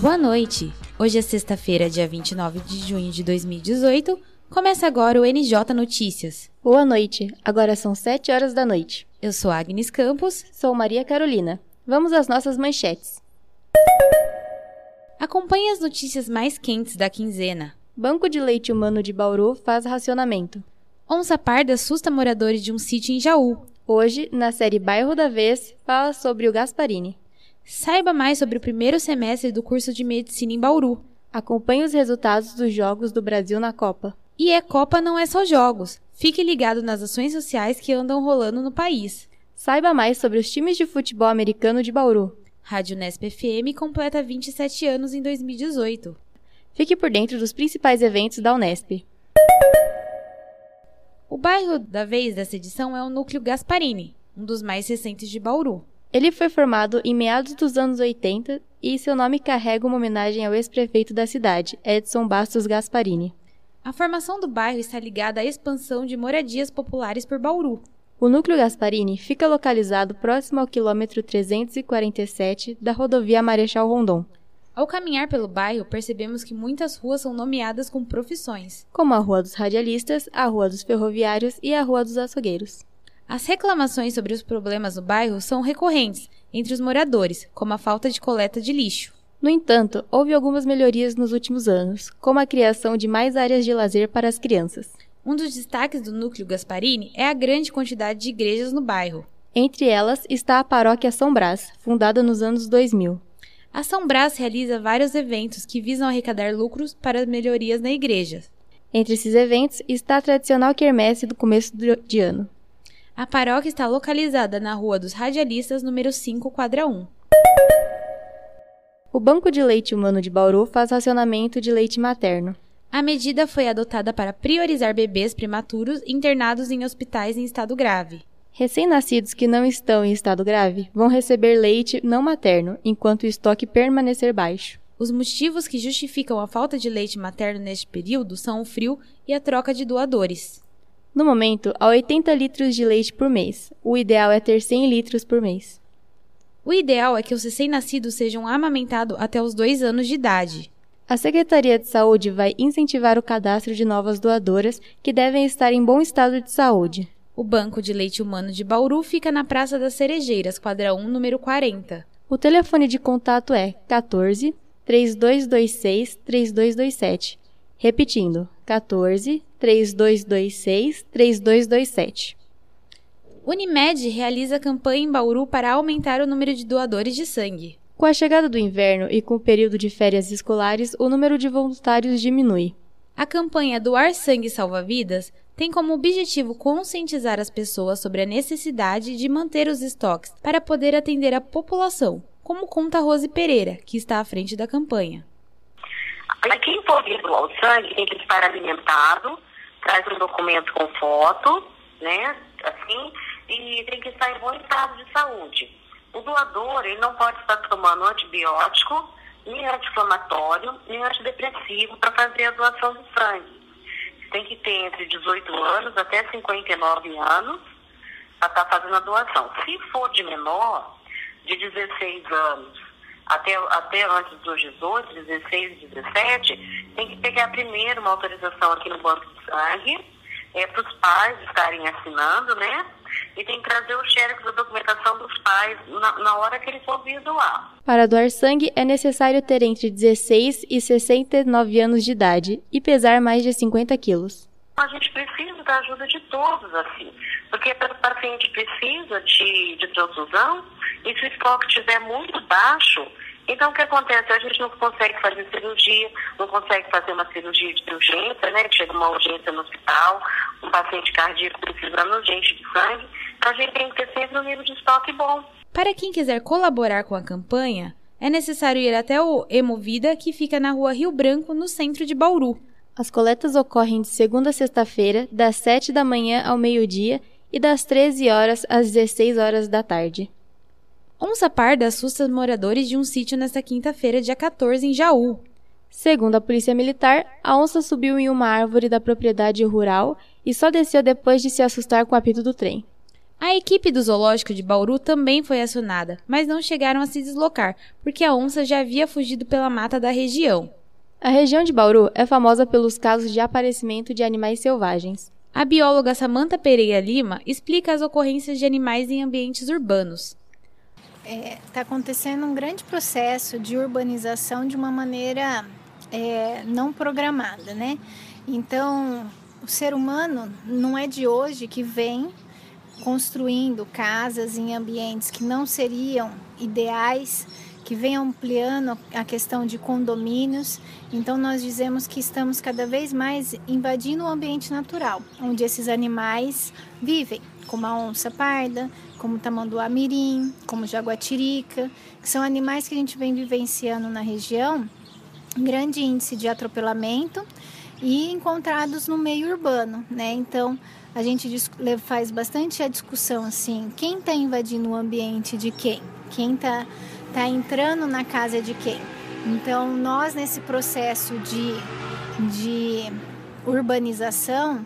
Boa noite! Hoje é sexta-feira, dia 29 de junho de 2018. Começa agora o NJ Notícias. Boa noite, agora são 7 horas da noite. Eu sou Agnes Campos. Sou Maria Carolina. Vamos às nossas manchetes. Acompanhe as notícias mais quentes da quinzena. Banco de Leite Humano de Bauru faz racionamento. Onça parda assusta moradores de um sítio em Jaú. Hoje, na série Bairro da Vez, fala sobre o Gasparini. Saiba mais sobre o primeiro semestre do curso de medicina em Bauru. Acompanhe os resultados dos Jogos do Brasil na Copa. E é Copa não é só jogos. Fique ligado nas ações sociais que andam rolando no país. Saiba mais sobre os times de futebol americano de Bauru. Rádio Nesp FM completa 27 anos em 2018. Fique por dentro dos principais eventos da Unesp. O bairro da vez dessa edição é o Núcleo Gasparini, um dos mais recentes de Bauru. Ele foi formado em meados dos anos 80 e seu nome carrega uma homenagem ao ex-prefeito da cidade, Edson Bastos Gasparini. A formação do bairro está ligada à expansão de moradias populares por Bauru. O núcleo Gasparini fica localizado próximo ao quilômetro 347 da rodovia Marechal Rondon. Ao caminhar pelo bairro, percebemos que muitas ruas são nomeadas com profissões, como a Rua dos Radialistas, a Rua dos Ferroviários e a Rua dos Açougueiros. As reclamações sobre os problemas no bairro são recorrentes entre os moradores, como a falta de coleta de lixo. No entanto, houve algumas melhorias nos últimos anos, como a criação de mais áreas de lazer para as crianças. Um dos destaques do núcleo Gasparini é a grande quantidade de igrejas no bairro. Entre elas está a paróquia São Brás, fundada nos anos 2000. A São Brás realiza vários eventos que visam arrecadar lucros para melhorias na igreja. Entre esses eventos está a tradicional quermesse do começo de ano. A paróquia está localizada na Rua dos Radialistas, número 5, quadra 1. O Banco de Leite Humano de Bauru faz racionamento de leite materno. A medida foi adotada para priorizar bebês prematuros internados em hospitais em estado grave. Recém-nascidos que não estão em estado grave vão receber leite não materno, enquanto o estoque permanecer baixo. Os motivos que justificam a falta de leite materno neste período são o frio e a troca de doadores. No momento, há 80 litros de leite por mês. O ideal é ter 100 litros por mês. O ideal é que os recém-nascidos sejam amamentados até os 2 anos de idade. A Secretaria de Saúde vai incentivar o cadastro de novas doadoras que devem estar em bom estado de saúde. O Banco de Leite Humano de Bauru fica na Praça das Cerejeiras, quadra 1, número 40. O telefone de contato é 14 3226 3227. Repetindo, 14 3226 3227. Unimed realiza campanha em Bauru para aumentar o número de doadores de sangue. Com a chegada do inverno e com o período de férias escolares, o número de voluntários diminui. A campanha Doar Sangue Salva Vidas tem como objetivo conscientizar as pessoas sobre a necessidade de manter os estoques para poder atender a população, como conta Rose Pereira, que está à frente da campanha. Quem for vir doar o sangue tem que estar alimentado, traz um documento com foto, né, assim, e tem que estar em bom estado de saúde. O doador, ele não pode estar tomando antibiótico, nem anti-inflamatório, nem antidepressivo para fazer a doação de sangue. Tem que ter entre 18 anos até 59 anos para estar tá fazendo a doação. Se for de menor, de 16 anos até, até antes dos 18, 16, 17, tem que pegar primeiro uma autorização aqui no Banco de Sangue, é, para os pais estarem assinando, né? E tem que trazer o xerox da documentação dos pais na, na hora que eles for vir doar. Para doar sangue, é necessário ter entre 16 e 69 anos de idade e pesar mais de 50 quilos. A gente precisa da ajuda de todos, assim. Porque o paciente precisa de, de transfusão e se o estoque estiver muito baixo, então, o que acontece? A gente não consegue fazer cirurgia, não consegue fazer uma cirurgia de urgência, né? Chega uma urgência no hospital, um paciente cardíaco precisando urgente de sangue. Então, a gente tem que ter sempre um nível de estoque bom. Para quem quiser colaborar com a campanha, é necessário ir até o Emovida, que fica na rua Rio Branco, no centro de Bauru. As coletas ocorrem de segunda a sexta-feira, das 7 da manhã ao meio-dia e das 13 horas às 16 horas da tarde. Onça parda assusta moradores de um sítio nesta quinta-feira, dia 14, em Jaú. Segundo a Polícia Militar, a onça subiu em uma árvore da propriedade rural e só desceu depois de se assustar com o apito do trem. A equipe do zoológico de Bauru também foi acionada, mas não chegaram a se deslocar, porque a onça já havia fugido pela mata da região. A região de Bauru é famosa pelos casos de aparecimento de animais selvagens. A bióloga Samanta Pereira Lima explica as ocorrências de animais em ambientes urbanos. Está é, tá acontecendo um grande processo de urbanização de uma maneira é, não programada, né? Então, o ser humano não é de hoje que vem construindo casas em ambientes que não seriam ideais, que vem ampliando a questão de condomínios. Então nós dizemos que estamos cada vez mais invadindo o ambiente natural, onde esses animais vivem, como a onça parda, como o tamanduá mirim, como jaguatirica, que são animais que a gente vem vivenciando na região, grande índice de atropelamento e encontrados no meio urbano, né? Então a gente faz bastante a discussão assim, quem está invadindo o ambiente de quem? Quem está tá entrando na casa de quem? Então nós nesse processo de, de urbanização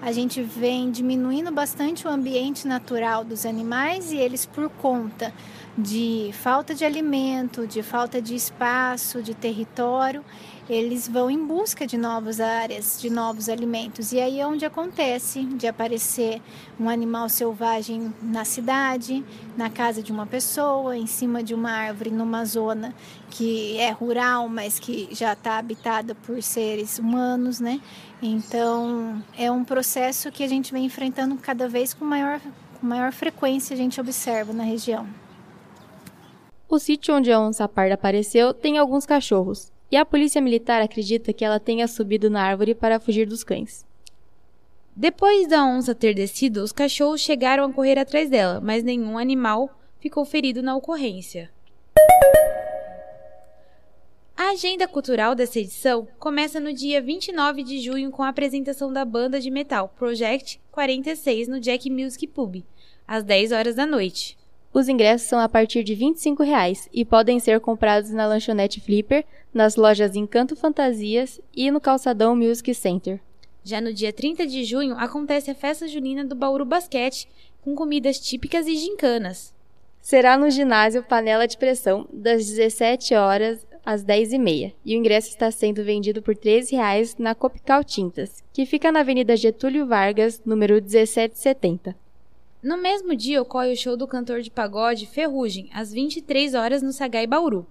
a gente vem diminuindo bastante o ambiente natural dos animais e eles por conta de falta de alimento, de falta de espaço, de território, eles vão em busca de novas áreas, de novos alimentos. E aí é onde acontece de aparecer um animal selvagem na cidade, na casa de uma pessoa, em cima de uma árvore, numa zona que é rural, mas que já está habitada por seres humanos, né? Então é um processo que a gente vem enfrentando cada vez com maior, com maior frequência, a gente observa na região. O sítio onde a onça parda apareceu tem alguns cachorros, e a polícia militar acredita que ela tenha subido na árvore para fugir dos cães. Depois da onça ter descido, os cachorros chegaram a correr atrás dela, mas nenhum animal ficou ferido na ocorrência. A agenda cultural dessa edição começa no dia 29 de junho com a apresentação da banda de metal Project 46 no Jack Music Pub, às 10 horas da noite. Os ingressos são a partir de 25 reais e podem ser comprados na lanchonete Flipper, nas lojas Encanto Fantasias e no Calçadão Music Center. Já no dia 30 de junho acontece a festa junina do Bauru Basquete, com comidas típicas e gincanas. Será no ginásio Panela de Pressão, das 17 horas às 10h30, e o ingresso está sendo vendido por R$ 13,00 na Copical Tintas, que fica na Avenida Getúlio Vargas, número 1770. No mesmo dia ocorre o show do cantor de pagode Ferrugem, às 23 horas no Sagai Bauru.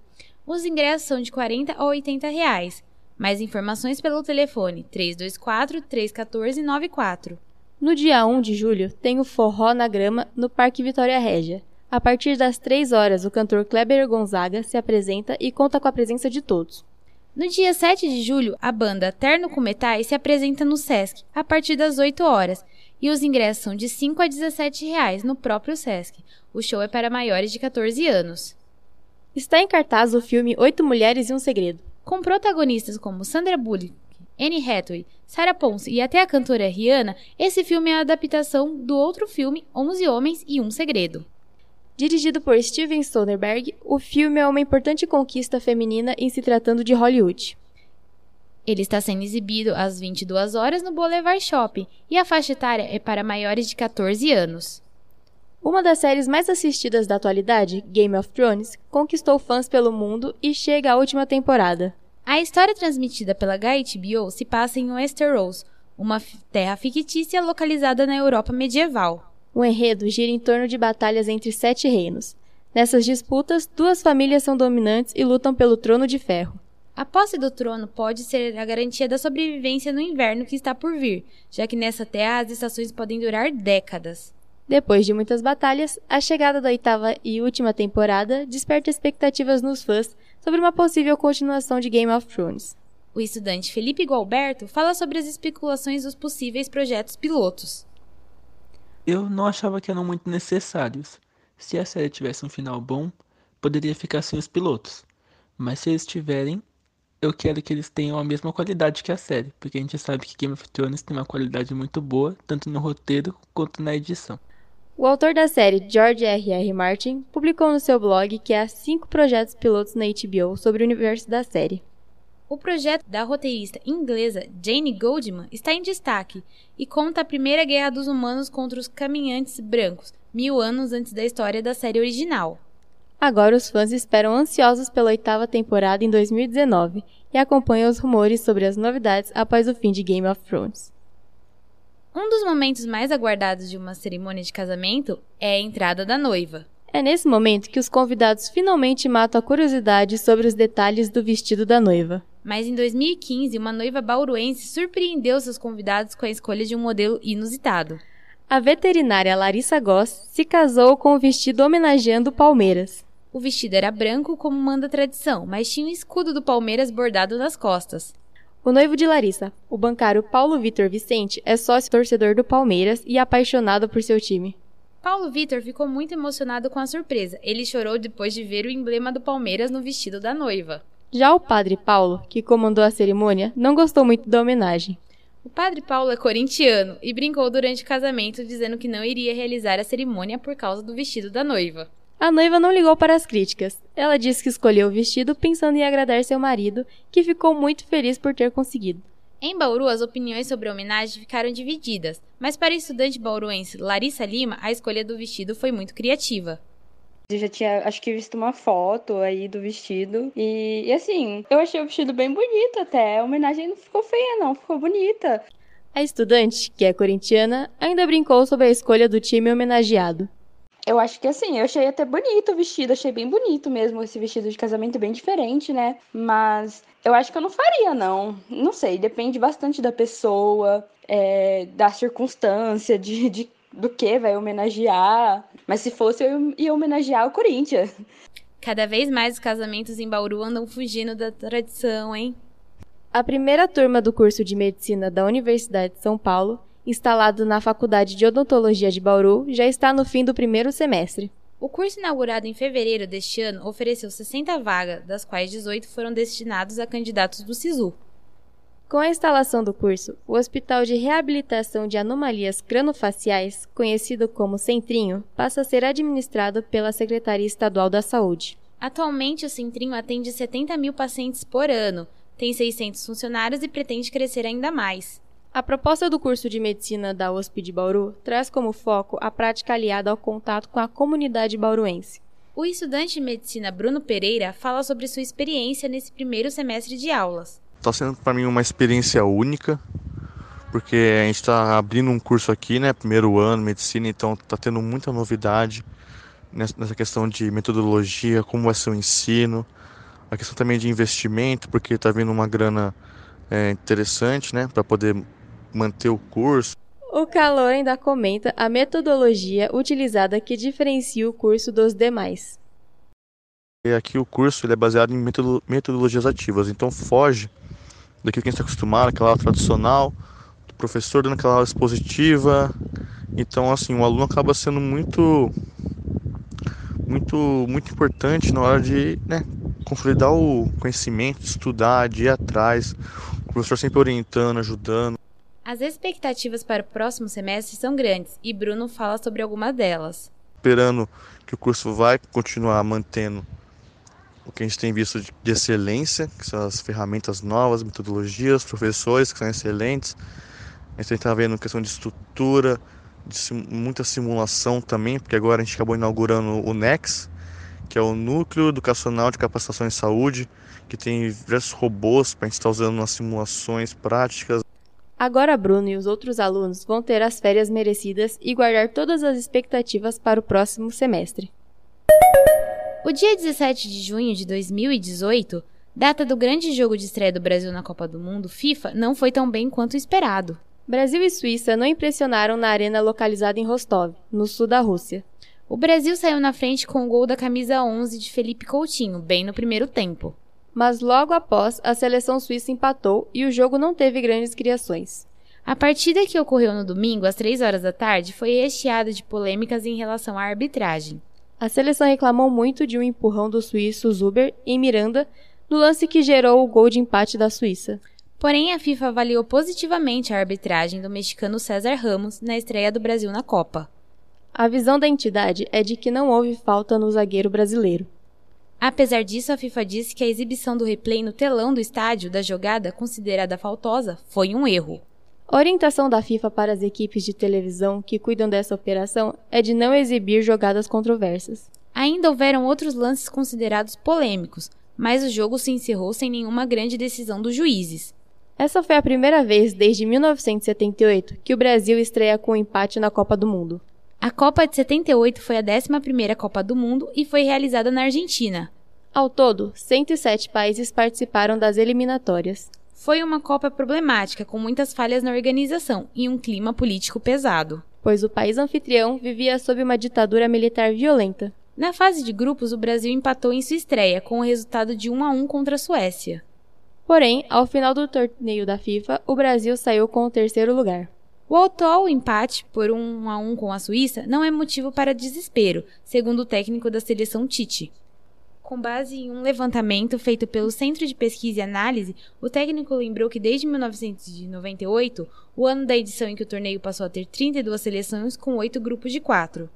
Os ingressos são de 40 a 80 reais. Mais informações pelo telefone 324 314 94. No dia 1 de julho, tem o Forró na Grama no Parque Vitória Régia. A partir das 3 horas, o cantor Kleber Gonzaga se apresenta e conta com a presença de todos. No dia 7 de julho, a banda Terno com Metais se apresenta no Sesc, a partir das 8 horas, e os ingressos são de 5 a 17 reais no próprio Sesc. O show é para maiores de 14 anos. Está em cartaz o filme Oito Mulheres e um Segredo. Com protagonistas como Sandra Bullock, Anne Hathaway, Sarah Ponce e até a cantora Rihanna, esse filme é a adaptação do outro filme Onze Homens e um Segredo. Dirigido por Steven Soderbergh, o filme é uma importante conquista feminina em se tratando de Hollywood. Ele está sendo exibido às 22 horas no Boulevard Shopping e a faixa etária é para maiores de 14 anos. Uma das séries mais assistidas da atualidade, Game of Thrones, conquistou fãs pelo mundo e chega à última temporada. A história transmitida pela HBO se passa em Westeros, uma terra fictícia localizada na Europa medieval. O enredo gira em torno de batalhas entre sete reinos. Nessas disputas, duas famílias são dominantes e lutam pelo trono de ferro. A posse do trono pode ser a garantia da sobrevivência no inverno que está por vir, já que nessa terra as estações podem durar décadas. Depois de muitas batalhas, a chegada da oitava e última temporada desperta expectativas nos fãs sobre uma possível continuação de Game of Thrones. O estudante Felipe Gualberto fala sobre as especulações dos possíveis projetos pilotos. Eu não achava que eram muito necessários. Se a série tivesse um final bom, poderia ficar sem os pilotos. Mas se eles tiverem, eu quero que eles tenham a mesma qualidade que a série, porque a gente sabe que Game of Thrones tem uma qualidade muito boa, tanto no roteiro quanto na edição. O autor da série, George R. R. Martin, publicou no seu blog que há cinco projetos pilotos na HBO sobre o universo da série. O projeto da roteirista inglesa Jane Goldman está em destaque e conta a Primeira Guerra dos Humanos contra os Caminhantes Brancos, mil anos antes da história da série original. Agora os fãs esperam ansiosos pela oitava temporada em 2019 e acompanham os rumores sobre as novidades após o fim de Game of Thrones. Um dos momentos mais aguardados de uma cerimônia de casamento é a entrada da noiva. É nesse momento que os convidados finalmente matam a curiosidade sobre os detalhes do vestido da noiva. Mas em 2015, uma noiva bauruense surpreendeu seus convidados com a escolha de um modelo inusitado. A veterinária Larissa Goss se casou com o vestido homenageando Palmeiras. O vestido era branco, como manda a tradição, mas tinha o escudo do Palmeiras bordado nas costas. O noivo de Larissa, o bancário Paulo Vitor Vicente, é sócio torcedor do Palmeiras e apaixonado por seu time. Paulo Vitor ficou muito emocionado com a surpresa. Ele chorou depois de ver o emblema do Palmeiras no vestido da noiva. Já o padre Paulo, que comandou a cerimônia, não gostou muito da homenagem. O padre Paulo é corintiano e brincou durante o casamento dizendo que não iria realizar a cerimônia por causa do vestido da noiva. A noiva não ligou para as críticas. Ela disse que escolheu o vestido pensando em agradar seu marido, que ficou muito feliz por ter conseguido. Em Bauru, as opiniões sobre a homenagem ficaram divididas, mas para a estudante bauruense Larissa Lima, a escolha do vestido foi muito criativa. Eu já tinha, acho que, visto uma foto aí do vestido. E, e, assim, eu achei o vestido bem bonito até. A homenagem não ficou feia, não, ficou bonita. A estudante, que é corintiana, ainda brincou sobre a escolha do time homenageado. Eu acho que assim, eu achei até bonito o vestido, achei bem bonito mesmo esse vestido de casamento, bem diferente, né? Mas eu acho que eu não faria, não. Não sei, depende bastante da pessoa, é, da circunstância, de, de do que vai homenagear. Mas se fosse, eu ia homenagear o Corinthians. Cada vez mais os casamentos em Bauru andam fugindo da tradição, hein? A primeira turma do curso de medicina da Universidade de São Paulo instalado na Faculdade de Odontologia de Bauru, já está no fim do primeiro semestre. O curso inaugurado em fevereiro deste ano ofereceu 60 vagas, das quais 18 foram destinados a candidatos do SISU. Com a instalação do curso, o Hospital de Reabilitação de Anomalias Cranofaciais, conhecido como Centrinho, passa a ser administrado pela Secretaria Estadual da Saúde. Atualmente, o Centrinho atende 70 mil pacientes por ano, tem 600 funcionários e pretende crescer ainda mais. A proposta do curso de medicina da USP de Bauru traz como foco a prática aliada ao contato com a comunidade bauruense. O estudante de medicina Bruno Pereira fala sobre sua experiência nesse primeiro semestre de aulas. Está sendo para mim uma experiência única, porque a gente está abrindo um curso aqui, né, primeiro ano, medicina, então está tendo muita novidade nessa questão de metodologia, como vai ser o ensino, a questão também de investimento, porque está vindo uma grana é, interessante, né, para poder manter o curso. O calor ainda comenta a metodologia utilizada que diferencia o curso dos demais. E aqui o curso ele é baseado em metodologias ativas, então foge daquilo que a gente está acostumado, aquela aula tradicional, do professor dando aquela aula expositiva. Então, assim, o aluno acaba sendo muito, muito, muito importante na hora de né, consolidar o conhecimento, estudar, de ir atrás, o professor sempre orientando, ajudando. As expectativas para o próximo semestre são grandes e Bruno fala sobre algumas delas. Esperando que o curso vai continuar mantendo o que a gente tem visto de excelência, que são as ferramentas novas, metodologias, professores que são excelentes. A gente está vendo questão de estrutura, de sim, muita simulação também, porque agora a gente acabou inaugurando o NEX, que é o Núcleo Educacional de Capacitação em Saúde, que tem diversos robôs para a gente estar tá usando nas simulações práticas. Agora Bruno e os outros alunos vão ter as férias merecidas e guardar todas as expectativas para o próximo semestre. O dia 17 de junho de 2018, data do grande jogo de estreia do Brasil na Copa do Mundo, FIFA, não foi tão bem quanto esperado. Brasil e Suíça não impressionaram na arena localizada em Rostov, no sul da Rússia. O Brasil saiu na frente com o gol da camisa 11 de Felipe Coutinho, bem no primeiro tempo mas logo após a seleção suíça empatou e o jogo não teve grandes criações. A partida que ocorreu no domingo às 3 horas da tarde foi recheada de polêmicas em relação à arbitragem. A seleção reclamou muito de um empurrão do suíço Zuber em Miranda no lance que gerou o gol de empate da Suíça. Porém, a FIFA avaliou positivamente a arbitragem do mexicano César Ramos na estreia do Brasil na Copa. A visão da entidade é de que não houve falta no zagueiro brasileiro. Apesar disso, a FIFA disse que a exibição do replay no telão do estádio da jogada considerada faltosa foi um erro. A orientação da FIFA para as equipes de televisão que cuidam dessa operação é de não exibir jogadas controversas. Ainda houveram outros lances considerados polêmicos, mas o jogo se encerrou sem nenhuma grande decisão dos juízes. Essa foi a primeira vez desde 1978 que o Brasil estreia com um empate na Copa do Mundo. A Copa de 78 foi a 11ª Copa do Mundo e foi realizada na Argentina. Ao todo, 107 países participaram das eliminatórias. Foi uma Copa problemática, com muitas falhas na organização e um clima político pesado. Pois o país anfitrião vivia sob uma ditadura militar violenta. Na fase de grupos, o Brasil empatou em sua estreia, com o resultado de 1 a 1 contra a Suécia. Porém, ao final do torneio da FIFA, o Brasil saiu com o terceiro lugar. O atual empate por 1 a 1 com a Suíça não é motivo para desespero, segundo o técnico da seleção Tite. Com base em um levantamento feito pelo Centro de Pesquisa e Análise, o técnico lembrou que desde 1998, o ano da edição em que o torneio passou a ter 32 seleções com 8 grupos de 4.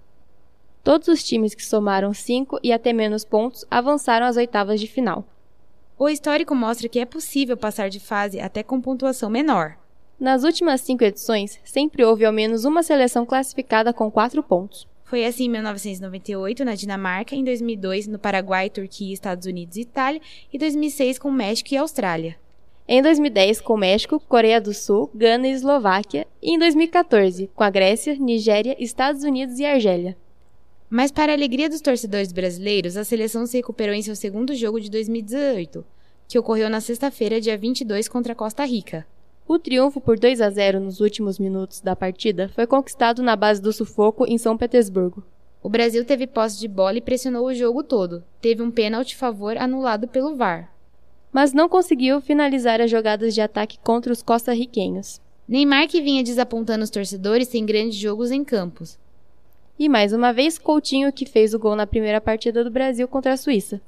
Todos os times que somaram 5 e até menos pontos avançaram às oitavas de final. O histórico mostra que é possível passar de fase até com pontuação menor. Nas últimas cinco edições, sempre houve ao menos uma seleção classificada com 4 pontos. Foi assim em 1998 na Dinamarca, em 2002 no Paraguai, Turquia, Estados Unidos e Itália e 2006 com México e Austrália. Em 2010 com México, Coreia do Sul, Gana e Eslováquia e em 2014 com a Grécia, Nigéria, Estados Unidos e Argélia. Mas para a alegria dos torcedores brasileiros, a seleção se recuperou em seu segundo jogo de 2018, que ocorreu na sexta-feira, dia 22 contra a Costa Rica. O triunfo por 2 a 0 nos últimos minutos da partida foi conquistado na base do sufoco em São Petersburgo. O Brasil teve posse de bola e pressionou o jogo todo. Teve um pênalti favor anulado pelo VAR. Mas não conseguiu finalizar as jogadas de ataque contra os costarriquenhos. Neymar, que vinha desapontando os torcedores, tem grandes jogos em campos. E mais uma vez, Coutinho, que fez o gol na primeira partida do Brasil contra a Suíça.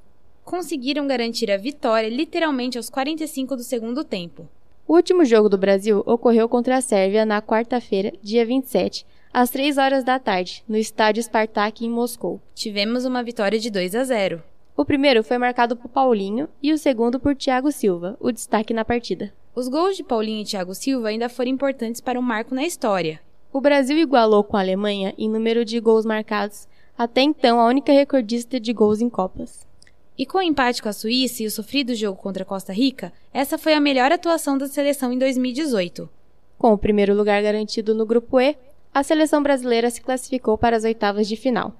Conseguiram garantir a vitória literalmente aos 45 do segundo tempo. O último jogo do Brasil ocorreu contra a Sérvia na quarta-feira, dia 27, às 3 horas da tarde, no estádio Spartak em Moscou. Tivemos uma vitória de 2 a 0. O primeiro foi marcado por Paulinho e o segundo por Thiago Silva, o destaque na partida. Os gols de Paulinho e Thiago Silva ainda foram importantes para um marco na história. O Brasil igualou com a Alemanha em número de gols marcados, até então a única recordista de gols em Copas. E com o empate com a Suíça e o sofrido jogo contra a Costa Rica, essa foi a melhor atuação da seleção em 2018. Com o primeiro lugar garantido no Grupo E, a seleção brasileira se classificou para as oitavas de final.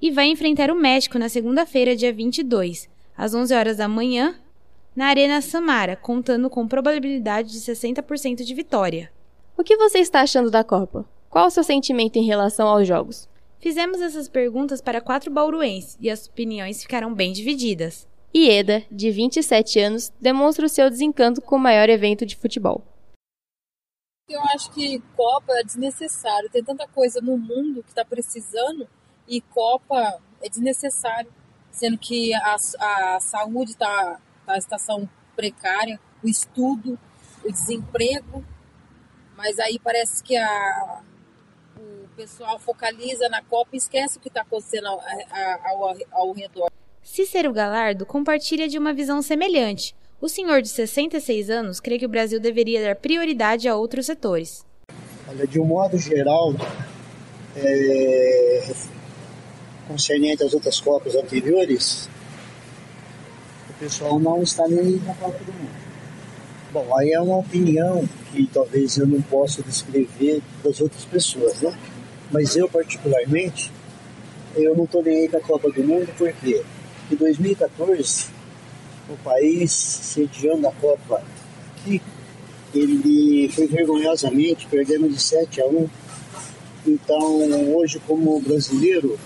E vai enfrentar o México na segunda-feira, dia 22, às 11 horas da manhã, na Arena Samara, contando com probabilidade de 60% de vitória. O que você está achando da Copa? Qual o seu sentimento em relação aos jogos? Fizemos essas perguntas para quatro bauruenses e as opiniões ficaram bem divididas. Ieda, de 27 anos, demonstra o seu desencanto com o maior evento de futebol. Eu acho que Copa é desnecessário. Tem tanta coisa no mundo que está precisando e Copa é desnecessário, sendo que a, a saúde está tá em situação precária, o estudo, o desemprego, mas aí parece que a, pessoal focaliza na Copa e esquece o que está acontecendo ao, ao, ao redor. Cícero Galardo compartilha de uma visão semelhante. O senhor de 66 anos crê que o Brasil deveria dar prioridade a outros setores. Olha, de um modo geral, é, concernente às outras Copas anteriores, o pessoal não está nem na Copa do Mundo. Bom, aí é uma opinião que talvez eu não possa descrever das outras pessoas, né? Mas eu, particularmente, eu não estou nem aí com a Copa do Mundo? Porque em 2014, o país sediando a Copa aqui, ele foi vergonhosamente perdendo de 7 a 1. Então, hoje, como brasileiro,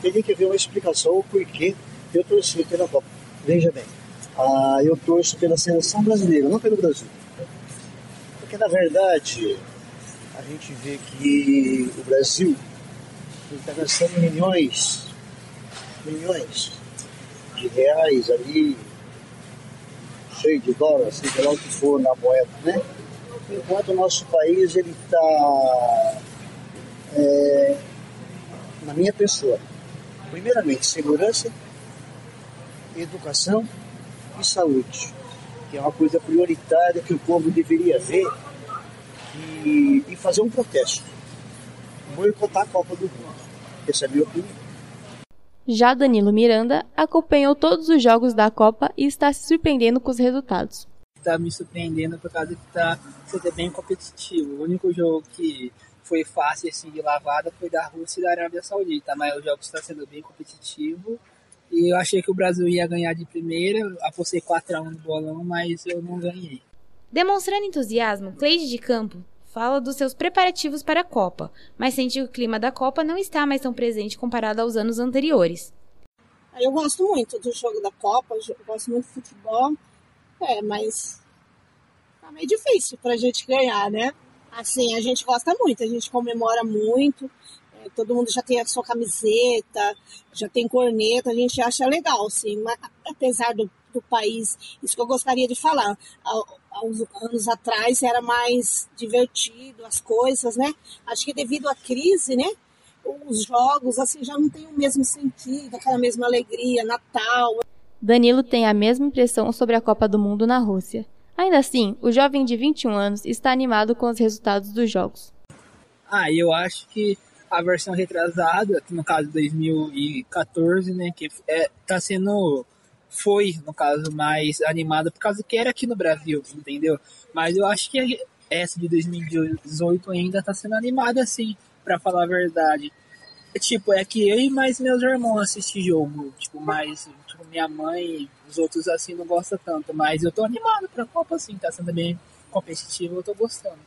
teria que haver uma explicação o porquê eu torci pela Copa. Veja bem, ah, eu torço pela seleção brasileira, não pelo Brasil. Porque, na verdade, a gente vê que o Brasil está gastando milhões, milhões de reais ali, cheio de dólares, seja lá o que for na moeda, né? Enquanto o nosso país ele está é, na minha pessoa, primeiramente segurança, educação e saúde, que é uma coisa prioritária que o povo deveria ver e, e fazer um protesto. Boicotar a Copa do Mundo. Essa é a minha opinião. Já Danilo Miranda acompanhou todos os jogos da Copa e está se surpreendendo com os resultados. Está me surpreendendo por causa que está sendo bem competitivo. O único jogo que foi fácil assim, de lavada foi da Rússia e da Arábia Saudita, mas o jogo está sendo bem competitivo. E eu achei que o Brasil ia ganhar de primeira, apostei 4x1 no bolão, mas eu não ganhei. Demonstrando entusiasmo, Cleide de Campo fala dos seus preparativos para a Copa, mas sente que o clima da Copa não está mais tão presente comparado aos anos anteriores. Eu gosto muito do jogo da Copa, gosto muito de futebol, é, mas tá meio difícil pra gente ganhar, né? Assim, a gente gosta muito, a gente comemora muito, é, todo mundo já tem a sua camiseta, já tem corneta, a gente acha legal, sim, mas apesar do, do país, isso que eu gostaria de falar, há uns anos atrás era mais divertido as coisas, né? Acho que devido à crise, né? Os jogos assim já não tem o mesmo sentido, aquela mesma alegria, Natal. Danilo tem a mesma impressão sobre a Copa do Mundo na Rússia. Ainda assim, o jovem de 21 anos está animado com os resultados dos jogos. Ah, eu acho que a versão retrasada, no caso 2014, né, que é, tá sendo foi, no caso, mais animada, por causa que era aqui no Brasil, entendeu? Mas eu acho que essa de 2018 ainda tá sendo animada, assim, para falar a verdade. É, tipo, é que eu e mais meus irmãos assistem jogo, tipo, mais tipo, minha mãe, os outros, assim, não gostam tanto, mas eu tô animado pra Copa, assim, tá sendo bem competitivo, eu tô gostando.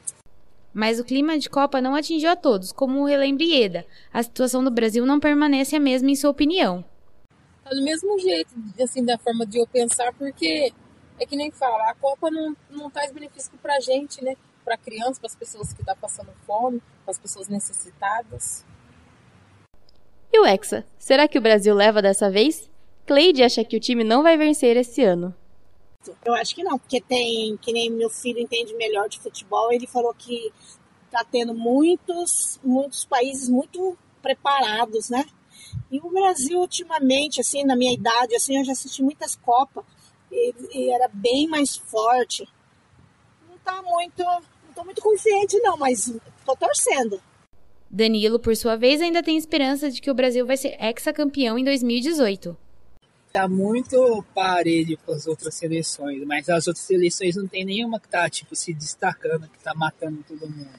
Mas o clima de Copa não atingiu a todos, como o relembre Ieda. A situação do Brasil não permanece a mesma em sua opinião tá do mesmo jeito, assim, da forma de eu pensar, porque é que nem fala, a Copa não, não traz benefício pra gente, né? Pra criança, para as pessoas que estão tá passando fome, para as pessoas necessitadas. E o Hexa? Será que o Brasil leva dessa vez? Cleide acha que o time não vai vencer esse ano. Eu acho que não, porque tem, que nem meu filho entende melhor de futebol, ele falou que tá tendo muitos, muitos países muito preparados, né? E o Brasil, ultimamente, assim, na minha idade, assim, eu já assisti muitas Copas e, e era bem mais forte. Não tá muito, não tô muito confiante não, mas tô torcendo. Danilo, por sua vez, ainda tem esperança de que o Brasil vai ser ex-campeão em 2018. Tá muito parede com as outras seleções, mas as outras seleções não tem nenhuma que tá tipo se destacando, que tá matando todo mundo.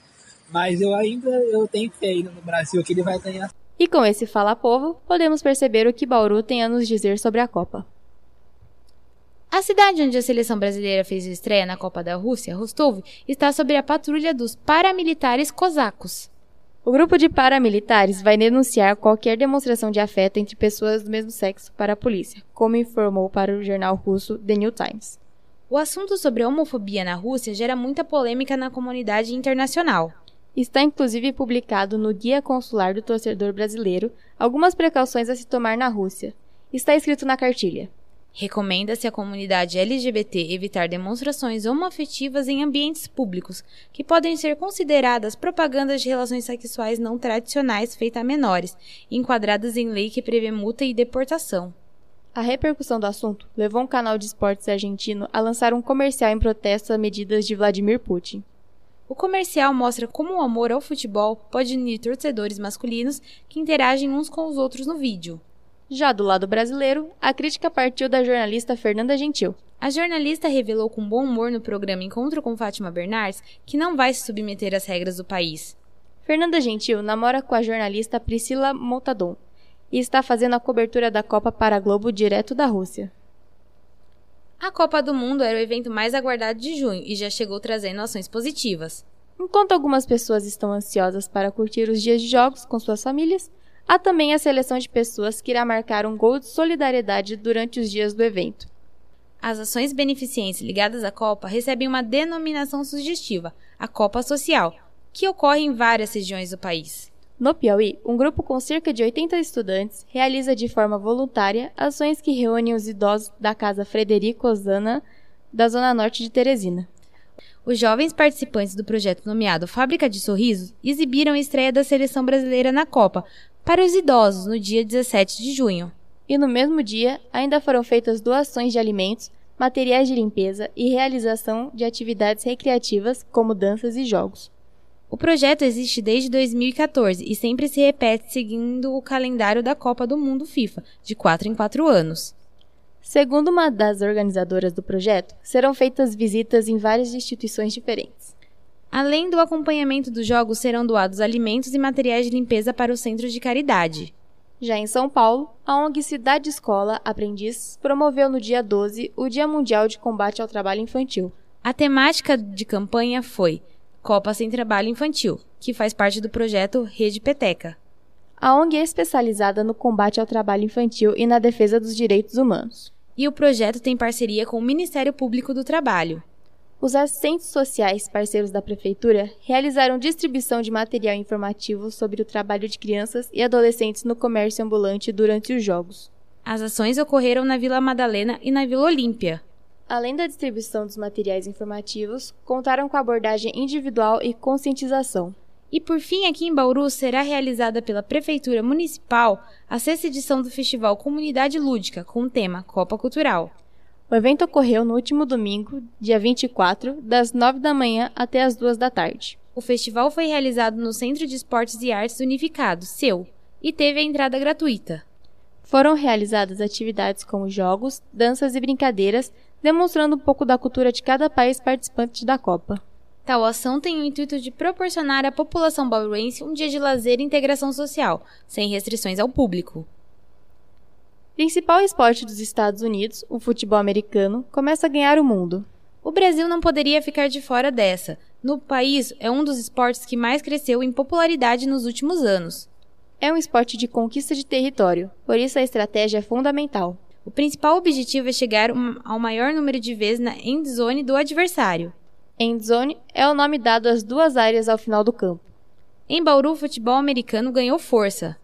Mas eu ainda eu tenho fé no Brasil que ele vai ganhar e com esse Fala Povo, podemos perceber o que Bauru tem a nos dizer sobre a Copa. A cidade onde a seleção brasileira fez estreia na Copa da Rússia, Rostov, está sob a patrulha dos paramilitares cosacos. O grupo de paramilitares vai denunciar qualquer demonstração de afeto entre pessoas do mesmo sexo para a polícia, como informou para o jornal russo The New Times. O assunto sobre a homofobia na Rússia gera muita polêmica na comunidade internacional. Está inclusive publicado no Guia Consular do Torcedor Brasileiro algumas precauções a se tomar na Rússia. Está escrito na cartilha. Recomenda-se à comunidade LGBT evitar demonstrações homoafetivas em ambientes públicos, que podem ser consideradas propagandas de relações sexuais não tradicionais feitas a menores, enquadradas em lei que prevê multa e deportação. A repercussão do assunto levou um canal de esportes argentino a lançar um comercial em protesto a medidas de Vladimir Putin. O comercial mostra como o amor ao futebol pode unir torcedores masculinos que interagem uns com os outros no vídeo. Já do lado brasileiro, a crítica partiu da jornalista Fernanda Gentil. A jornalista revelou com bom humor no programa Encontro com Fátima Bernardes que não vai se submeter às regras do país. Fernanda Gentil namora com a jornalista Priscila Montadon e está fazendo a cobertura da Copa para a Globo direto da Rússia. A Copa do Mundo era o evento mais aguardado de junho e já chegou trazendo ações positivas. Enquanto algumas pessoas estão ansiosas para curtir os dias de jogos com suas famílias, há também a seleção de pessoas que irá marcar um gol de solidariedade durante os dias do evento. As ações beneficentes ligadas à Copa recebem uma denominação sugestiva, a Copa Social, que ocorre em várias regiões do país. No Piauí, um grupo com cerca de 80 estudantes realiza de forma voluntária ações que reúnem os idosos da Casa Frederico Osana, da Zona Norte de Teresina. Os jovens participantes do projeto nomeado Fábrica de Sorrisos exibiram a estreia da seleção brasileira na Copa para os idosos no dia 17 de junho. E no mesmo dia, ainda foram feitas doações de alimentos, materiais de limpeza e realização de atividades recreativas como danças e jogos. O projeto existe desde 2014 e sempre se repete seguindo o calendário da Copa do Mundo FIFA, de 4 em 4 anos. Segundo uma das organizadoras do projeto, serão feitas visitas em várias instituições diferentes. Além do acompanhamento dos jogos, serão doados alimentos e materiais de limpeza para o centro de caridade. Já em São Paulo, a ONG Cidade Escola Aprendiz promoveu no dia 12 o Dia Mundial de Combate ao Trabalho Infantil. A temática de campanha foi Copa Sem Trabalho Infantil, que faz parte do projeto Rede Peteca. A ONG é especializada no combate ao trabalho infantil e na defesa dos direitos humanos. E o projeto tem parceria com o Ministério Público do Trabalho. Os assistentes sociais, parceiros da Prefeitura, realizaram distribuição de material informativo sobre o trabalho de crianças e adolescentes no comércio ambulante durante os Jogos. As ações ocorreram na Vila Madalena e na Vila Olímpia. Além da distribuição dos materiais informativos, contaram com abordagem individual e conscientização. E por fim, aqui em Bauru será realizada pela Prefeitura Municipal a sexta edição do Festival Comunidade Lúdica, com o tema Copa Cultural. O evento ocorreu no último domingo, dia 24, das 9 da manhã até as 2 da tarde. O festival foi realizado no Centro de Esportes e Artes Unificado, SEU, e teve a entrada gratuita. Foram realizadas atividades como jogos, danças e brincadeiras, demonstrando um pouco da cultura de cada país participante da Copa. Tal ação tem o intuito de proporcionar à população bauruense um dia de lazer e integração social, sem restrições ao público. Principal esporte dos Estados Unidos, o futebol americano, começa a ganhar o mundo. O Brasil não poderia ficar de fora dessa. No país, é um dos esportes que mais cresceu em popularidade nos últimos anos. É um esporte de conquista de território, por isso a estratégia é fundamental. O principal objetivo é chegar ao maior número de vezes na endzone do adversário. Endzone é o nome dado às duas áreas ao final do campo. Em Bauru, o futebol americano ganhou força.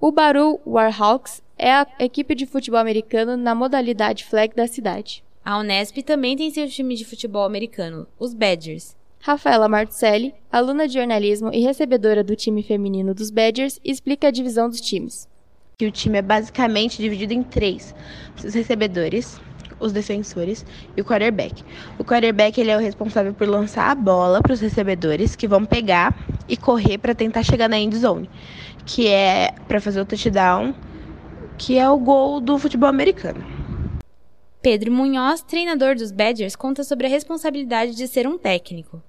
O Bauru Warhawks é a equipe de futebol americano na modalidade flag da cidade. A Unesp também tem seu time de futebol americano, os Badgers. Rafaela Martucelli, aluna de jornalismo e recebedora do time feminino dos Badgers, explica a divisão dos times. O time é basicamente dividido em três: os recebedores, os defensores e o quarterback. O quarterback ele é o responsável por lançar a bola para os recebedores que vão pegar e correr para tentar chegar na end zone, que é para fazer o touchdown, que é o gol do futebol americano. Pedro Munhoz, treinador dos Badgers, conta sobre a responsabilidade de ser um técnico.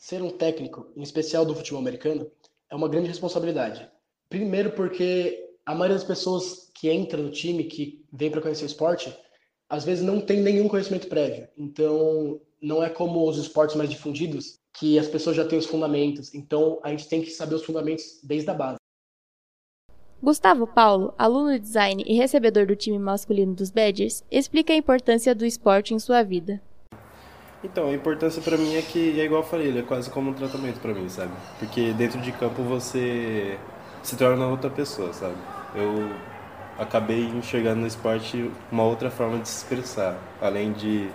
Ser um técnico, em especial do futebol americano, é uma grande responsabilidade. Primeiro porque a maioria das pessoas que entra no time, que vem para conhecer o esporte, às vezes não tem nenhum conhecimento prévio. Então, não é como os esportes mais difundidos, que as pessoas já têm os fundamentos. Então, a gente tem que saber os fundamentos desde a base. Gustavo Paulo, aluno de design e recebedor do time masculino dos Badgers, explica a importância do esporte em sua vida. Então, a importância para mim é que, é igual eu falei, ele é quase como um tratamento para mim, sabe? Porque dentro de campo você se torna outra pessoa, sabe? Eu acabei enxergando no esporte uma outra forma de se expressar, além de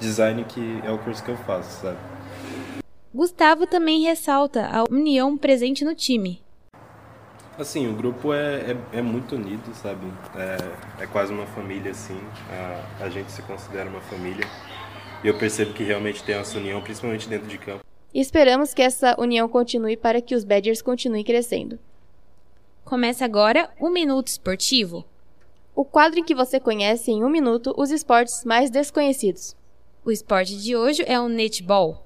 design, que é o curso que eu faço, sabe? Gustavo também ressalta a união presente no time. Assim, o grupo é, é, é muito unido, sabe? É, é, quase uma família, assim. A, a gente se considera uma família. E eu percebo que realmente tem essa união, principalmente dentro de campo. E esperamos que essa união continue para que os Badgers continuem crescendo. Começa agora o Minuto Esportivo. O quadro em que você conhece em um minuto os esportes mais desconhecidos. O esporte de hoje é o netball.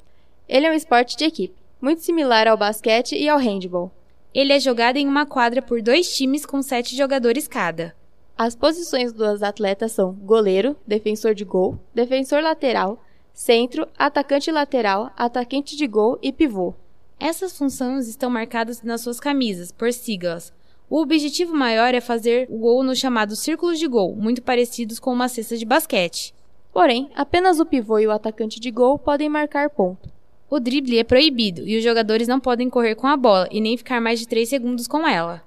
Ele é um esporte de equipe, muito similar ao basquete e ao handball. Ele é jogado em uma quadra por dois times com sete jogadores cada. As posições dos atletas são goleiro, defensor de gol, defensor lateral, centro, atacante lateral, atacante de gol e pivô. Essas funções estão marcadas nas suas camisas, por siglas. O objetivo maior é fazer o gol nos chamados círculos de gol, muito parecidos com uma cesta de basquete. Porém, apenas o pivô e o atacante de gol podem marcar ponto. O drible é proibido e os jogadores não podem correr com a bola e nem ficar mais de 3 segundos com ela.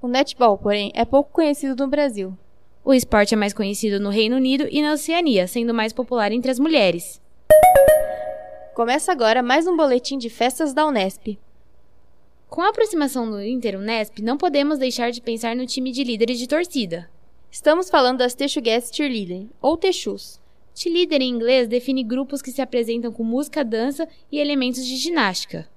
O netball, porém, é pouco conhecido no Brasil. O esporte é mais conhecido no Reino Unido e na Oceania, sendo mais popular entre as mulheres. Começa agora mais um boletim de festas da Unesp. Com a aproximação do Inter Unesp, não podemos deixar de pensar no time de líderes de torcida. Estamos falando das Texuguetes Cheerleader, ou Texus. Cheerleader em inglês define grupos que se apresentam com música, dança e elementos de ginástica.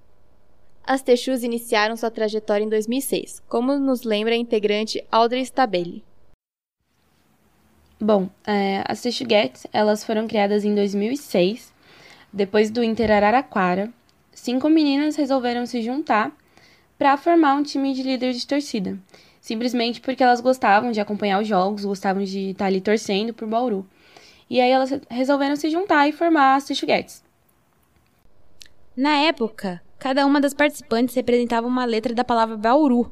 as Techus iniciaram sua trajetória em 2006, como nos lembra a integrante Audrey Stabelli. Bom, é, as Texuguetes, elas foram criadas em 2006, depois do Inter Araraquara. Cinco meninas resolveram se juntar para formar um time de líderes de torcida, simplesmente porque elas gostavam de acompanhar os jogos, gostavam de estar ali torcendo por Bauru. E aí elas resolveram se juntar e formar as Texuguetes. Na época, cada uma das participantes representava uma letra da palavra Bauru.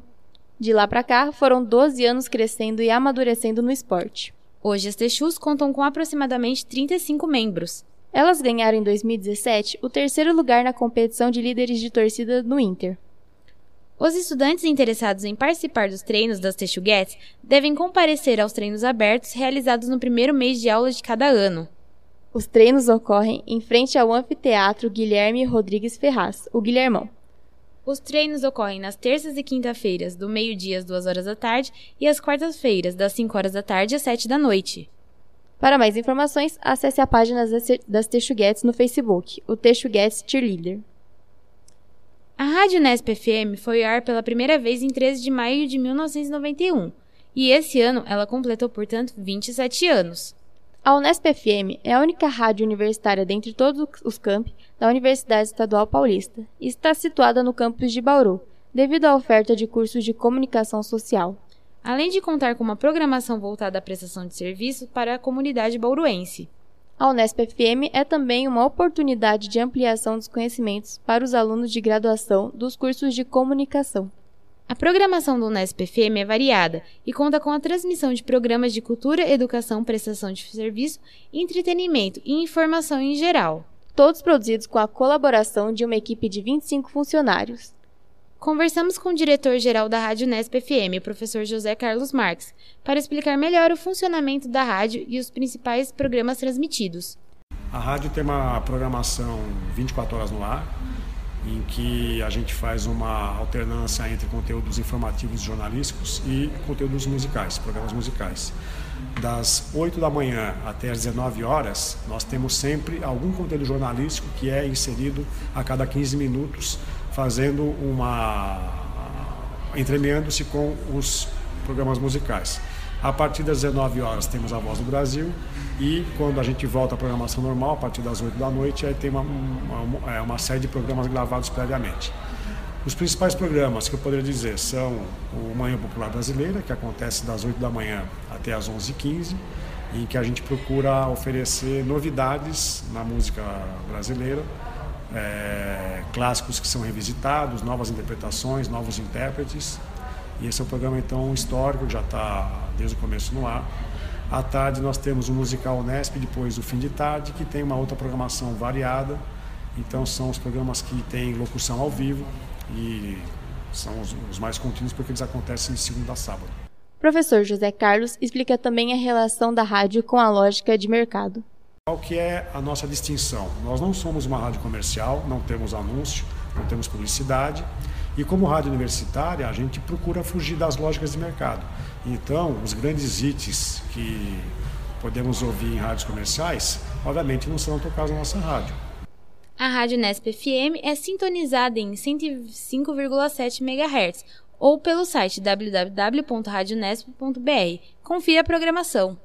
De lá para cá, foram 12 anos crescendo e amadurecendo no esporte. Hoje as Techus contam com aproximadamente 35 membros. Elas ganharam em 2017 o terceiro lugar na competição de líderes de torcida no Inter. Os estudantes interessados em participar dos treinos das Texuguetes devem comparecer aos treinos abertos realizados no primeiro mês de aula de cada ano. Os treinos ocorrem em frente ao Anfiteatro Guilherme Rodrigues Ferraz, o Guilhermão. Os treinos ocorrem nas terças e quinta-feiras, do meio-dia às duas horas da tarde, e às quartas-feiras, das 5 horas da tarde às 7 da noite. Para mais informações, acesse a página das Texuguetes no Facebook, o Texuguetes Cheerleader. A Rádio Nesp FM foi ao ar pela primeira vez em 13 de maio de 1991, e esse ano ela completou, portanto, 27 anos. A Unesp FM é a única rádio universitária dentre todos os campi da Universidade Estadual Paulista e está situada no campus de Bauru, devido à oferta de cursos de comunicação social. Além de contar com uma programação voltada à prestação de serviço para a comunidade bauruense. A Unesp FM é também uma oportunidade de ampliação dos conhecimentos para os alunos de graduação dos cursos de comunicação. A programação do Unesp FM é variada e conta com a transmissão de programas de cultura, educação, prestação de serviço, entretenimento e informação em geral. Todos produzidos com a colaboração de uma equipe de 25 funcionários. Conversamos com o diretor-geral da Rádio Unesp FM, o professor José Carlos Marques, para explicar melhor o funcionamento da rádio e os principais programas transmitidos. A rádio tem uma programação 24 horas no ar, em que a gente faz uma alternância entre conteúdos informativos jornalísticos e conteúdos musicais, programas musicais. Das 8 da manhã até as 19 horas, nós temos sempre algum conteúdo jornalístico que é inserido a cada 15 minutos, fazendo uma. entremeando-se com os programas musicais. A partir das 19 horas temos a Voz do Brasil e quando a gente volta à programação normal, a partir das 8 da noite, aí tem uma, uma, é, uma série de programas gravados previamente. Os principais programas que eu poderia dizer são o Manhã Popular Brasileira, que acontece das 8 da manhã até as 11h15, em que a gente procura oferecer novidades na música brasileira, é, clássicos que são revisitados, novas interpretações, novos intérpretes. E esse é um programa então histórico, já está desde o começo no ar. À tarde nós temos o musical Unesp, depois o fim de tarde, que tem uma outra programação variada. Então são os programas que têm locução ao vivo e são os, os mais contínuos porque eles acontecem de segunda a sábado. Professor José Carlos explica também a relação da rádio com a lógica de mercado. Qual que é a nossa distinção? Nós não somos uma rádio comercial, não temos anúncio, não temos publicidade. E como rádio universitária, a gente procura fugir das lógicas de mercado. Então, os grandes hits que podemos ouvir em rádios comerciais, obviamente não serão tocados na nossa rádio. A Rádio Nesp FM é sintonizada em 105,7 MHz ou pelo site www.radionesp.br. Confira a programação.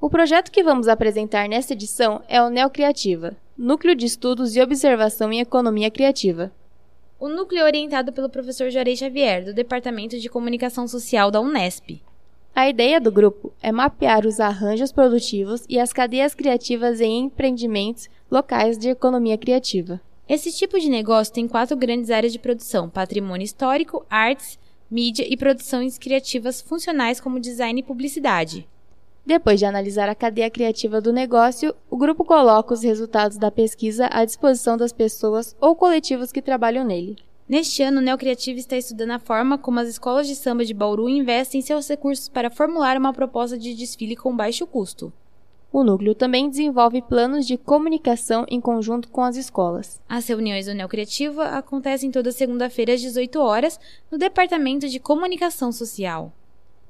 O projeto que vamos apresentar nesta edição é o Neocriativa, Núcleo de Estudos e Observação em Economia Criativa. O núcleo é orientado pelo professor Juarez Xavier, do Departamento de Comunicação Social da Unesp. A ideia do grupo é mapear os arranjos produtivos e as cadeias criativas em empreendimentos locais de economia criativa. Esse tipo de negócio tem quatro grandes áreas de produção: patrimônio histórico, artes, mídia e produções criativas funcionais como design e publicidade. Depois de analisar a cadeia criativa do negócio, o grupo coloca os resultados da pesquisa à disposição das pessoas ou coletivos que trabalham nele. Neste ano, o Neocreativo está estudando a forma como as escolas de samba de Bauru investem seus recursos para formular uma proposta de desfile com baixo custo. O núcleo também desenvolve planos de comunicação em conjunto com as escolas. As reuniões do Neocreativo acontecem toda segunda-feira às 18 horas no Departamento de Comunicação Social.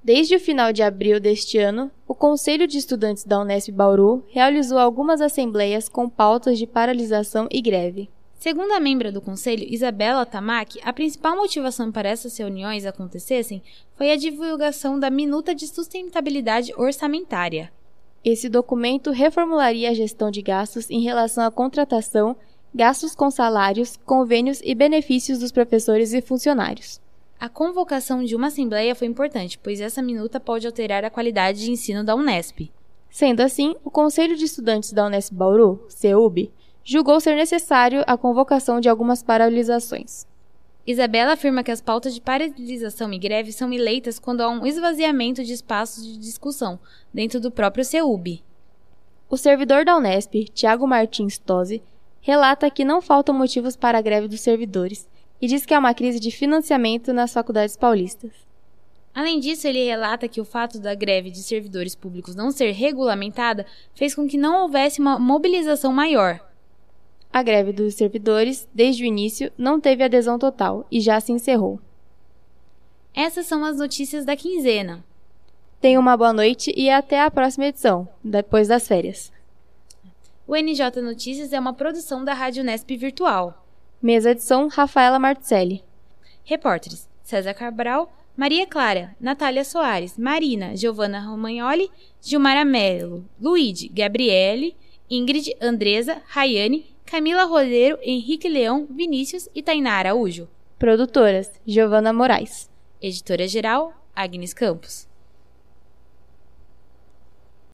Desde o final de abril deste ano, o Conselho de Estudantes da Unesp Bauru realizou algumas assembleias com pautas de paralisação e greve. Segundo a membra do conselho, Isabela Tamaki, a principal motivação para essas reuniões acontecessem foi a divulgação da Minuta de Sustentabilidade Orçamentária. Esse documento reformularia a gestão de gastos em relação à contratação, gastos com salários, convênios e benefícios dos professores e funcionários. A convocação de uma assembleia foi importante, pois essa minuta pode alterar a qualidade de ensino da Unesp. Sendo assim, o Conselho de Estudantes da Unesp Bauru, CEUB, julgou ser necessário a convocação de algumas paralisações. Isabela afirma que as pautas de paralisação e greve são eleitas quando há um esvaziamento de espaços de discussão dentro do próprio CEUB. O servidor da Unesp, Tiago Martins Tosi, relata que não faltam motivos para a greve dos servidores e diz que há uma crise de financiamento nas faculdades paulistas. Além disso, ele relata que o fato da greve de servidores públicos não ser regulamentada fez com que não houvesse uma mobilização maior, a greve dos servidores, desde o início, não teve adesão total e já se encerrou. Essas são as notícias da quinzena. Tenha uma boa noite e até a próxima edição, depois das férias. O NJ Notícias é uma produção da Rádio Nesp Virtual. Mesa edição Rafaela Marticelli. Repórteres: César Cabral, Maria Clara, Natália Soares, Marina, Giovana Romagnoli, Gilmara Melo, Luíde, Gabriele, Ingrid, Andresa, Rayane, Camila Rodeiro, Henrique Leão, Vinícius e Tainá Araújo. Produtoras: Giovana Moraes. Editora-geral: Agnes Campos.